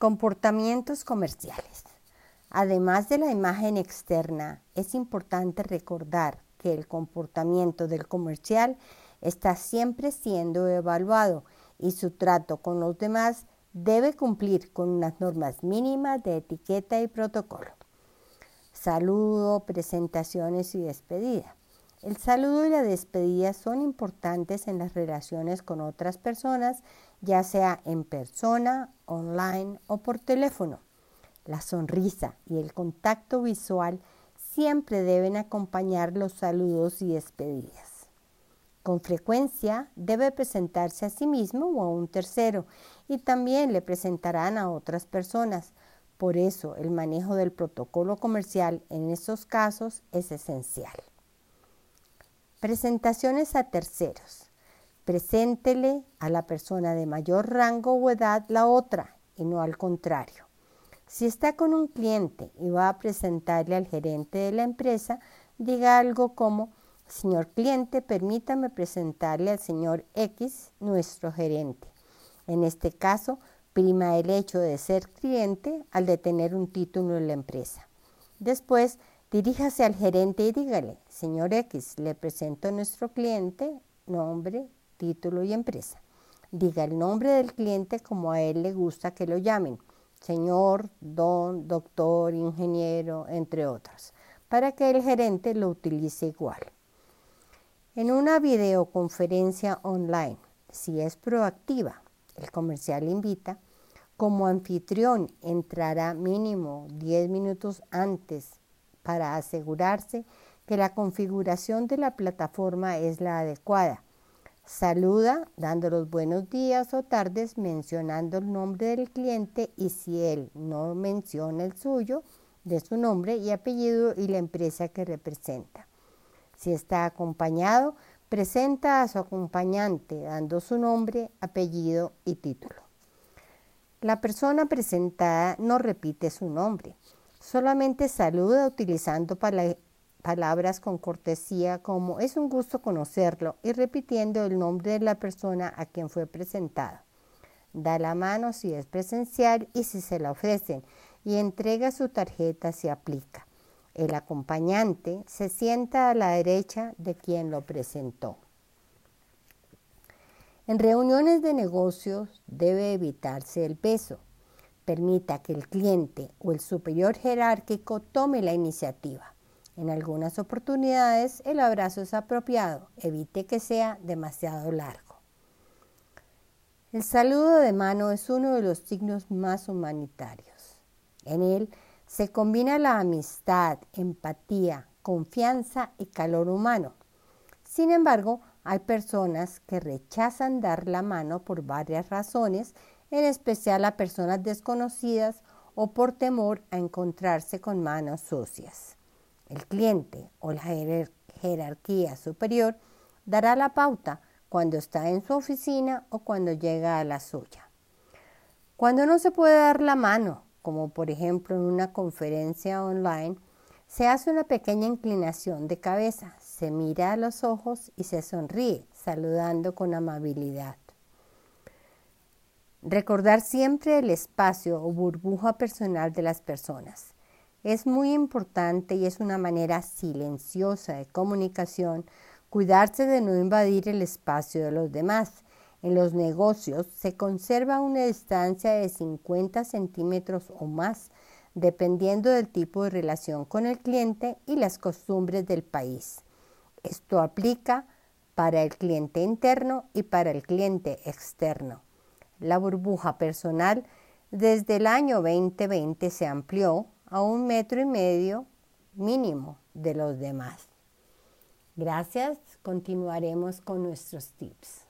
Comportamientos comerciales. Además de la imagen externa, es importante recordar que el comportamiento del comercial está siempre siendo evaluado y su trato con los demás debe cumplir con unas normas mínimas de etiqueta y protocolo. Saludo, presentaciones y despedida. El saludo y la despedida son importantes en las relaciones con otras personas, ya sea en persona, online o por teléfono. La sonrisa y el contacto visual siempre deben acompañar los saludos y despedidas. Con frecuencia debe presentarse a sí mismo o a un tercero y también le presentarán a otras personas. Por eso el manejo del protocolo comercial en estos casos es esencial. Presentaciones a terceros. Preséntele a la persona de mayor rango o edad la otra y no al contrario. Si está con un cliente y va a presentarle al gerente de la empresa, diga algo como, señor cliente, permítame presentarle al señor X, nuestro gerente. En este caso, prima el hecho de ser cliente al de tener un título en la empresa. Después, Diríjase al gerente y dígale, señor X, le presento a nuestro cliente nombre, título y empresa. Diga el nombre del cliente como a él le gusta que lo llamen, señor, don, doctor, ingeniero, entre otros, para que el gerente lo utilice igual. En una videoconferencia online, si es proactiva, el comercial invita, como anfitrión entrará mínimo 10 minutos antes para asegurarse que la configuración de la plataforma es la adecuada. Saluda dando los buenos días o tardes mencionando el nombre del cliente y si él no menciona el suyo, de su nombre y apellido y la empresa que representa. Si está acompañado, presenta a su acompañante dando su nombre, apellido y título. La persona presentada no repite su nombre, Solamente saluda utilizando palabras con cortesía como es un gusto conocerlo y repitiendo el nombre de la persona a quien fue presentado. Da la mano si es presencial y si se la ofrecen y entrega su tarjeta si aplica. El acompañante se sienta a la derecha de quien lo presentó. En reuniones de negocios debe evitarse el peso permita que el cliente o el superior jerárquico tome la iniciativa. En algunas oportunidades el abrazo es apropiado, evite que sea demasiado largo. El saludo de mano es uno de los signos más humanitarios. En él se combina la amistad, empatía, confianza y calor humano. Sin embargo, hay personas que rechazan dar la mano por varias razones en especial a personas desconocidas o por temor a encontrarse con manos sucias. El cliente o la jerarquía superior dará la pauta cuando está en su oficina o cuando llega a la suya. Cuando no se puede dar la mano, como por ejemplo en una conferencia online, se hace una pequeña inclinación de cabeza, se mira a los ojos y se sonríe, saludando con amabilidad. Recordar siempre el espacio o burbuja personal de las personas. Es muy importante y es una manera silenciosa de comunicación cuidarse de no invadir el espacio de los demás. En los negocios se conserva una distancia de 50 centímetros o más, dependiendo del tipo de relación con el cliente y las costumbres del país. Esto aplica para el cliente interno y para el cliente externo. La burbuja personal desde el año 2020 se amplió a un metro y medio mínimo de los demás. Gracias, continuaremos con nuestros tips.